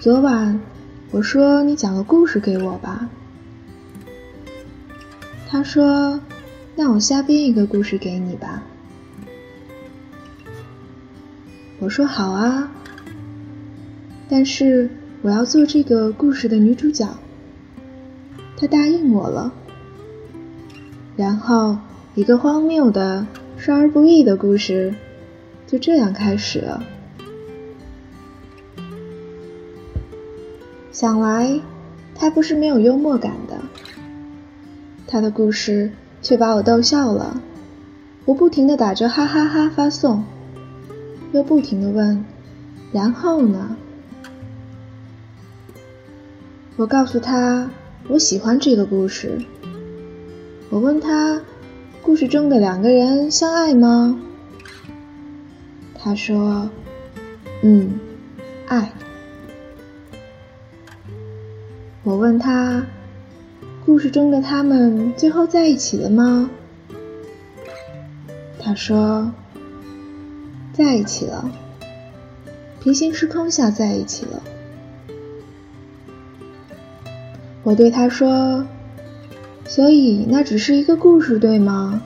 昨晚我说你讲个故事给我吧。他说：“那我瞎编一个故事给你吧。”我说：“好啊。”但是我要做这个故事的女主角。他答应我了。然后，一个荒谬的、少儿不宜的故事就这样开始了。想来，他不是没有幽默感的。他的故事却把我逗笑了，我不停的打着哈哈哈发送，又不停的问：“然后呢？”我告诉他，我喜欢这个故事。我问他，故事中的两个人相爱吗？他说：“嗯，爱。”我问他，故事中的他们最后在一起了吗？他说，在一起了，平行时空下在一起了。我对他说，所以那只是一个故事，对吗？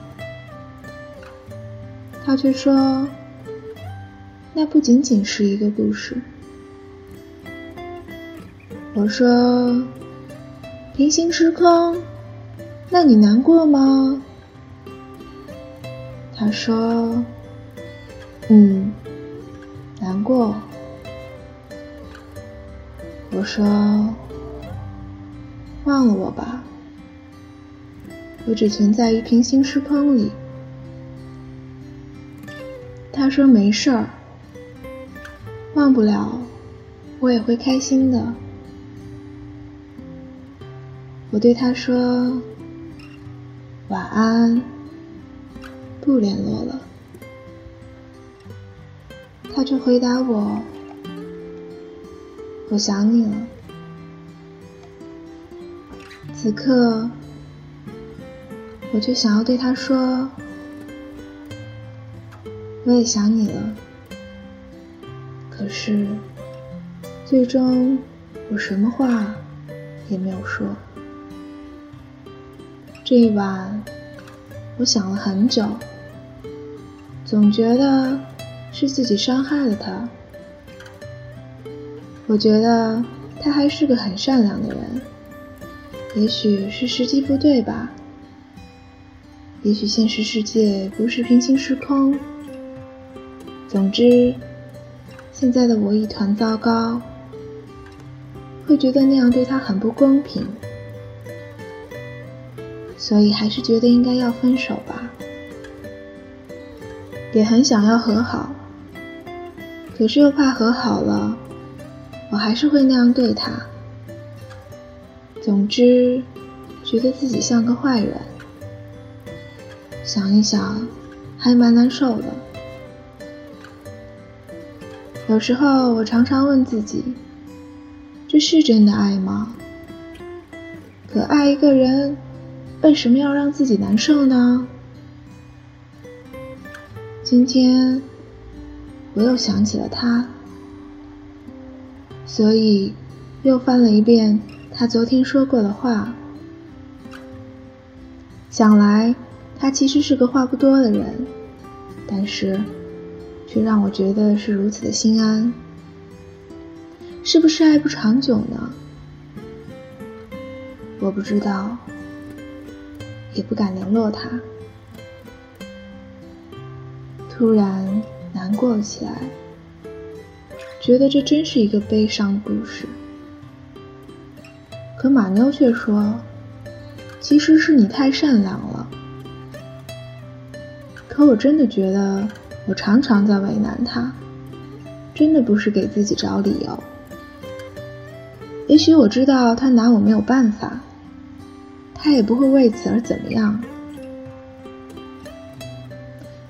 他却说，那不仅仅是一个故事。我说：“平行时空，那你难过吗？”他说：“嗯，难过。”我说：“忘了我吧，我只存在于平行时空里。”他说：“没事儿，忘不了，我也会开心的。”我对他说：“晚安，不联络了。”他却回答我：“我想你了。”此刻，我就想要对他说：“我也想你了。”可是，最终我什么话也没有说。这一晚，我想了很久，总觉得是自己伤害了他。我觉得他还是个很善良的人，也许是时机不对吧？也许现实世界不是平行时空。总之，现在的我一团糟糕，会觉得那样对他很不公平。所以还是觉得应该要分手吧，也很想要和好，可是又怕和好了，我还是会那样对他。总之，觉得自己像个坏人，想一想，还蛮难受的。有时候我常常问自己，这是真的爱吗？可爱一个人。为什么要让自己难受呢？今天我又想起了他，所以又翻了一遍他昨天说过的话。想来他其实是个话不多的人，但是却让我觉得是如此的心安。是不是爱不长久呢？我不知道。也不敢联络他，突然难过起来，觉得这真是一个悲伤故事。可马妞却说：“其实是你太善良了。”可我真的觉得，我常常在为难他，真的不是给自己找理由。也许我知道他拿我没有办法。他也不会为此而怎么样。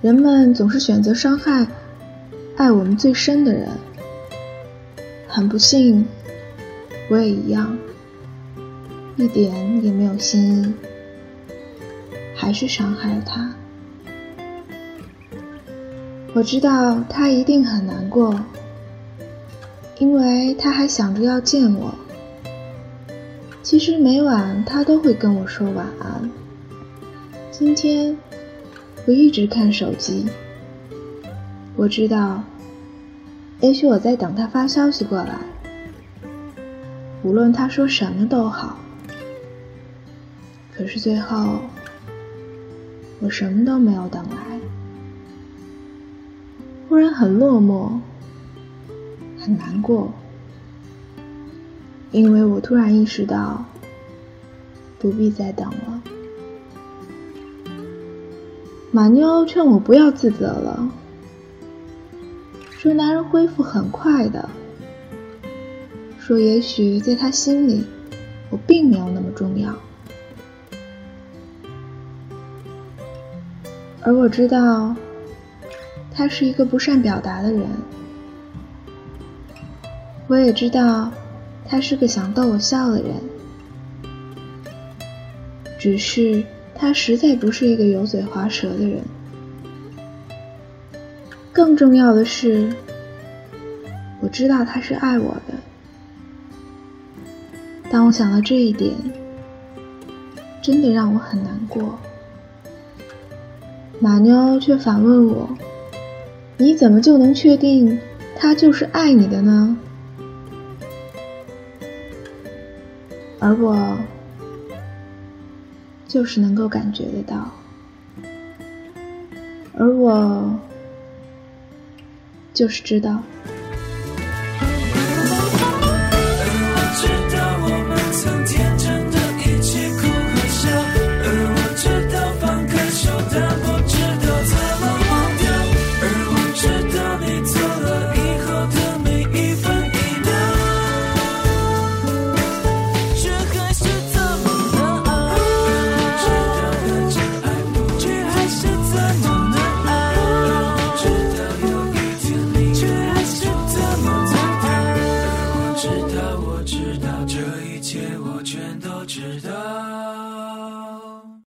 人们总是选择伤害爱我们最深的人。很不幸，我也一样，一点也没有心意，还是伤害了他。我知道他一定很难过，因为他还想着要见我。其实每晚他都会跟我说晚安。今天我一直看手机，我知道，也许我在等他发消息过来。无论他说什么都好。可是最后，我什么都没有等来，忽然很落寞，很难过，因为我突然意识到，不必再等了。马妞劝我不要自责了，说男人恢复很快的，说也许在他心里，我并没有那么重要。而我知道，他是一个不善表达的人。我也知道，他是个想逗我笑的人。只是他实在不是一个油嘴滑舌的人。更重要的是，我知道他是爱我的。当我想到这一点，真的让我很难过。马妞却反问我：“你怎么就能确定他就是爱你的呢？”而我就是能够感觉得到，而我就是知道。